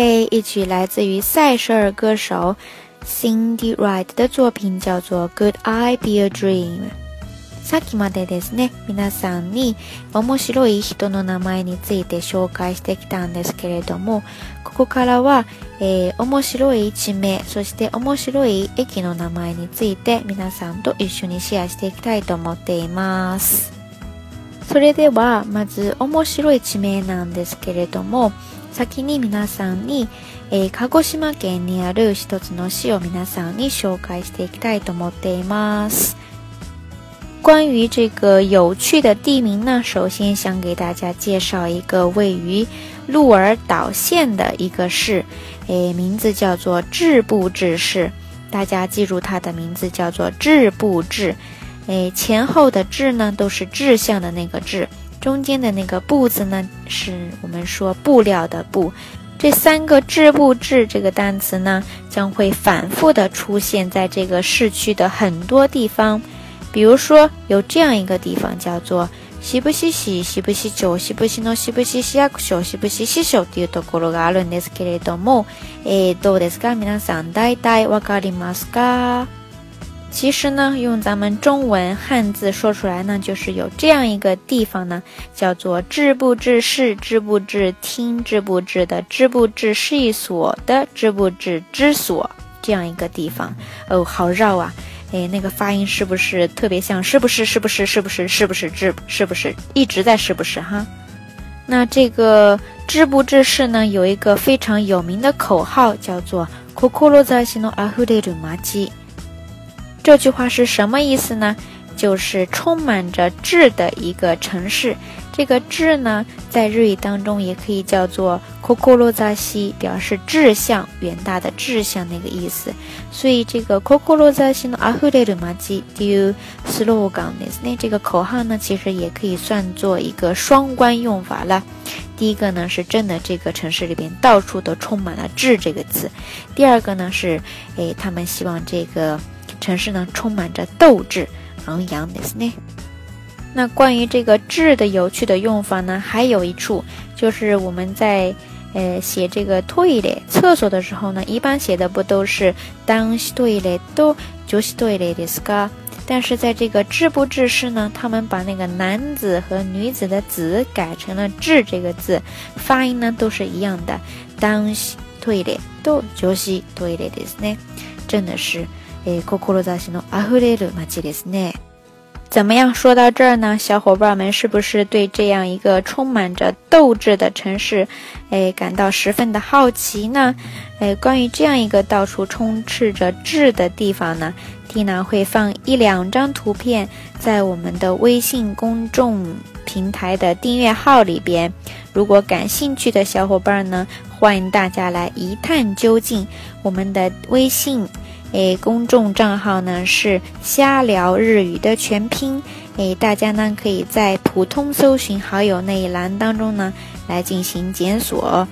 这一曲来自于塞舌尔歌手 Cindy Wright 的作品，叫做《c o u d I Be a Dream》。さっきまでですね、皆さんに面白い人の名前について紹介してきたんですけれども、ここからは、えー、面白い地名、そして面白い駅の名前について皆さんと一緒にシェアしていきたいと思っています。それでは、まず面白い地名なんですけれども、先に皆さんに鹿児島県にある一つの市を皆さんに紹介していきたいと思っています。关于这个有趣的地名呢，首先想给大家介绍一个位于鹿儿岛县的一个市，哎，名字叫做志布志市。大家记住它的名字叫做志布志，哎，前后的志呢都是志向的那个志。中间的那个布字呢，是我们说布料的布。这三个织布织这个单词呢，将会反复的出现在这个市区的很多地方。比如说有这样一个地方叫做“西不西西西不西し西不西し不不西し不しし不しし不しし不しし不しし不しし不しし不しし不しし不しし不しし不しし不しし不其实呢，用咱们中文汉字说出来呢，就是有这样一个地方呢，叫做“知布知是知布知厅知布知”的“知布知是一所的“知布知之所，这样一个地方哦，好绕啊！哎，那个发音是不是特别像？是不是？是不是？是不是？是不是？知？是不是？一直在是不是哈？那这个“知布知是”呢，有一个非常有名的口号，叫做 “Koko 洛泽这句话是什么意思呢？就是充满着志的一个城市。这个志呢，在日语当中也可以叫做 k o k o 洛扎西”，表示志向远大的志向那个意思。所以这个 k o k o 洛扎西”的“阿呼列鲁玛基丢 n e s 那这个口号呢，其实也可以算作一个双关用法了。第一个呢，是真的这个城市里边到处都充满了“志”这个词；第二个呢，是诶，他们希望这个。城市呢，充满着斗志昂扬，的不对？那关于这个“志”的有趣的用法呢，还有一处就是我们在呃写这个“トイレ”厕所的时候呢，一般写的不都是“ t 当ト e t 都就 i l e レですか？但是在这个“志”不“志”士”呢，他们把那个男子和女子的“子”改成了“志”这个字，发音呢都是一样的，“ t 当トイ t 都就是トイレですね”，真的是。诶，库库罗扎西诺，阿呼勒鲁马吉里斯内，怎么样？说到这儿呢，小伙伴们是不是对这样一个充满着斗志的城市，诶，感到十分的好奇呢？诶，关于这样一个到处充斥着质的地方呢，蒂娜会放一两张图片在我们的微信公众平台的订阅号里边。如果感兴趣的小伙伴呢，欢迎大家来一探究竟。我们的微信。哎，公众账号呢是“瞎聊日语”的全拼。哎，大家呢可以在普通搜寻好友那一栏当中呢来进行检索。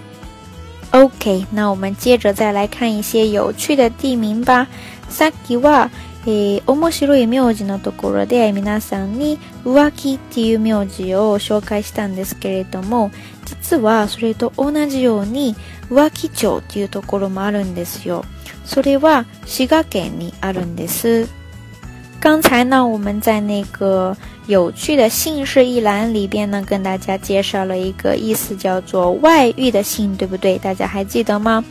OK，那我们接着再来看一些有趣的地名吧。さっきは、え、面白い名字のところで、皆さんに浮気っていう名字を紹介したんですけれども、実はそれと同じように浮気町っていうところもあるんですよ。所以话，西格尼阿伦迪斯。刚才呢，我们在那个有趣的姓氏一栏里边呢，跟大家介绍了一个意思叫做外遇的姓，对不对？大家还记得吗？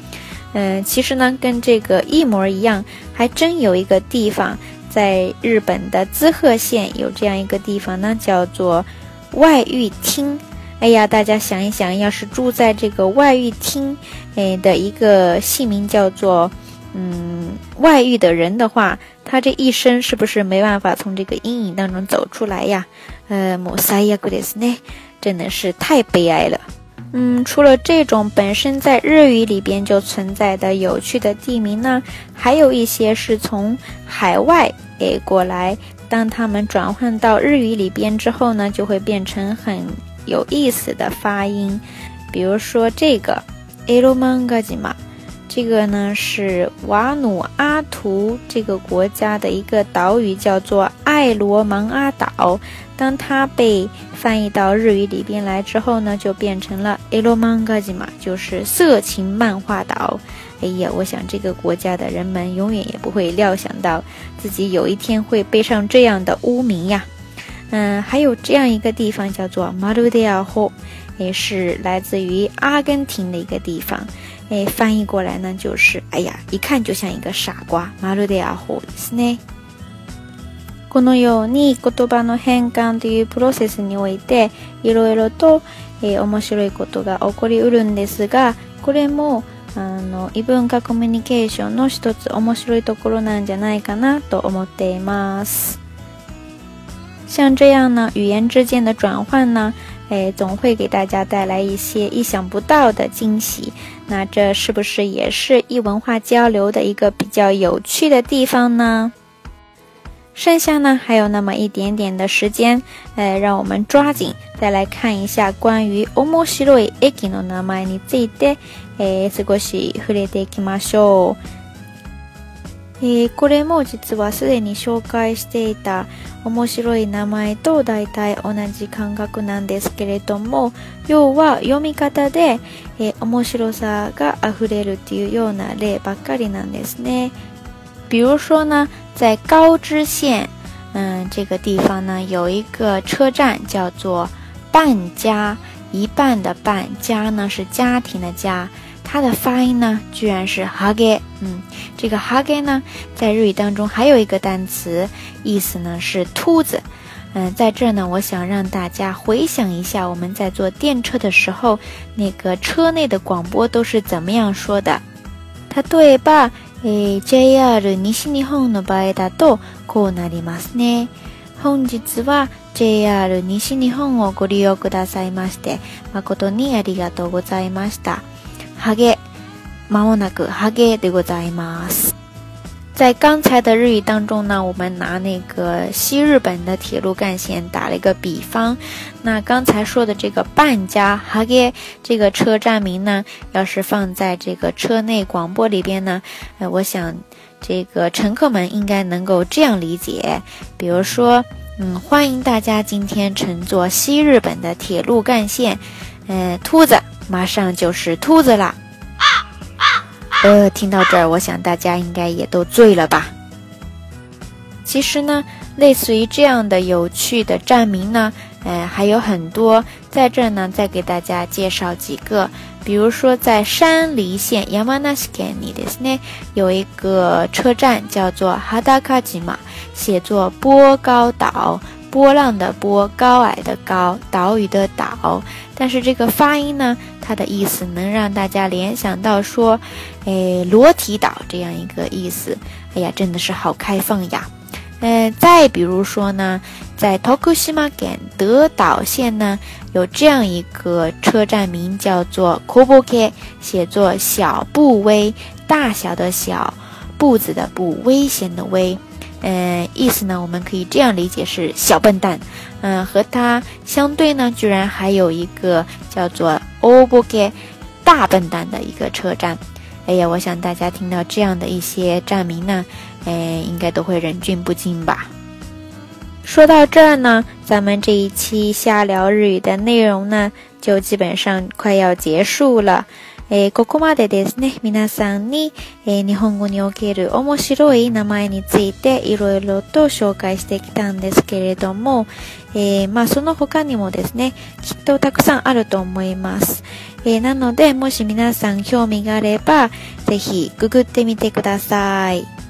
嗯，其实呢，跟这个一模一样，还真有一个地方，在日本的滋贺县有这样一个地方呢，叫做外遇厅。哎呀，大家想一想，要是住在这个外遇厅，哎的一个姓名叫做。嗯，外遇的人的话，他这一生是不是没办法从这个阴影当中走出来呀？呃，mosaia g d s n 真的是太悲哀了。嗯，除了这种本身在日语里边就存在的有趣的地名呢，还有一些是从海外给过来，当他们转换到日语里边之后呢，就会变成很有意思的发音。比如说这个，elomagima。这个呢是瓦努阿图这个国家的一个岛屿，叫做艾罗芒阿岛。当它被翻译到日语里边来之后呢，就变成了 g a j i m a 就是色情漫画岛。哎呀，我想这个国家的人们永远也不会料想到自己有一天会背上这样的污名呀。嗯，还有这样一个地方叫做马鲁德 h 河，也是来自于阿根廷的一个地方。えー、翻译过来呢就是，哎呀，一看就像一个傻瓜，まるでアホですね。このように言葉の変換というプロセスにおいて、いろいろと、えー、面白いことが起こりうるんですが、これもあの異文化コミュニケーションの一つ面白いところなんじゃないかなと思っています。像这样呢，语言之间的转换呢，诶、哎，总会给大家带来一些意想不到的惊喜。那这是不是也是异文化交流的一个比较有趣的地方呢？剩下呢还有那么一点点的时间，呃，让我们抓紧再来看一下关于面白い洛伊埃吉诺的买尼兹的，哎，如果是付瑞德吉马少。えー、これも実はすでに紹介していた面白い名前と大体同じ感覚なんですけれども要は読み方で、えー、面白さが溢れるっていうような例ばっかりなんですね。比如说呢，在高知县，嗯，这个地方呢有一个车站叫做半家，一半的半家呢是家庭的家。它的发音呢，居然是 huggy。嗯，这个 huggy 呢，在日语当中还有一个单词，意思呢是兔子。嗯，在这呢，我想让大家回想一下，我们在坐电车的时候，那个车内的广播都是怎么样说的？例えば、JR 西日本の場合だとこうなりますね。本日は JR 西日本をご利用くださいまして、誠にありがとうございました。まもなくハゲでございます。在刚才的日语当中呢，我们拿那个西日本的铁路干线打了一个比方。那刚才说的这个半加哈的这个车站名呢，要是放在这个车内广播里边呢，呃，我想这个乘客们应该能够这样理解。比如说，嗯，欢迎大家今天乘坐西日本的铁路干线，呃，秃子。马上就是兔子啦！呃，听到这儿，我想大家应该也都醉了吧？其实呢，类似于这样的有趣的站名呢，呃，还有很多，在这呢，再给大家介绍几个，比如说在山梨县，有一个车站叫做哈达卡吉 a 写作波高岛。波浪的波，高矮的高，岛屿的岛，但是这个发音呢，它的意思能让大家联想到说，哎，裸体岛这样一个意思。哎呀，真的是好开放呀。嗯，再比如说呢，在 Tokushima 县德岛县呢，有这样一个车站名叫做 k o b u k i 写作小布威，大小的小，步子的步，危险的危。嗯，意思呢，我们可以这样理解是小笨蛋。嗯，和它相对呢，居然还有一个叫做 o b o g e 大笨蛋的一个车站。哎呀，我想大家听到这样的一些站名呢，哎，应该都会忍俊不禁吧。说到这儿呢，咱们这一期瞎聊日语的内容呢，就基本上快要结束了。えー、ここまでですね、皆さんに、えー、日本語における面白い名前についていろいろと紹介してきたんですけれども、えー、まあその他にもですね、きっとたくさんあると思います。えなので、もし皆さん興味があれば、ぜひググってみてください。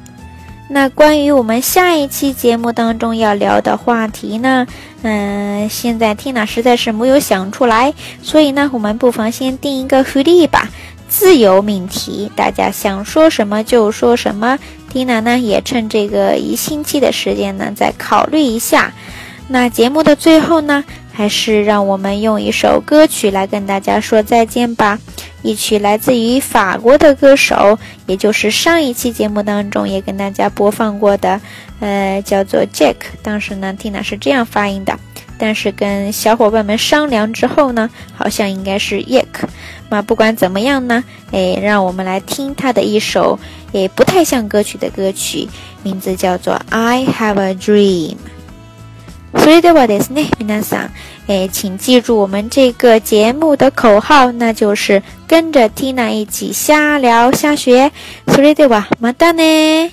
那关于我们下一期节目当中要聊的话题呢，嗯，现在 Tina 实在是没有想出来，所以呢，我们不妨先定一个福利吧，自由命题，大家想说什么就说什么。Tina 呢也趁这个一星期的时间呢，再考虑一下。那节目的最后呢？还是让我们用一首歌曲来跟大家说再见吧，一曲来自于法国的歌手，也就是上一期节目当中也跟大家播放过的，呃，叫做 Jack。当时呢，Tina 是这样发音的，但是跟小伙伴们商量之后呢，好像应该是 Jack。那不管怎么样呢，哎，让我们来听他的一首，哎，不太像歌曲的歌曲，名字叫做《I Have a Dream》。それではですね、皆さん。哎，请记住我们这个节目的口号，那就是跟着 Tina 一起瞎聊瞎学。それではまたね。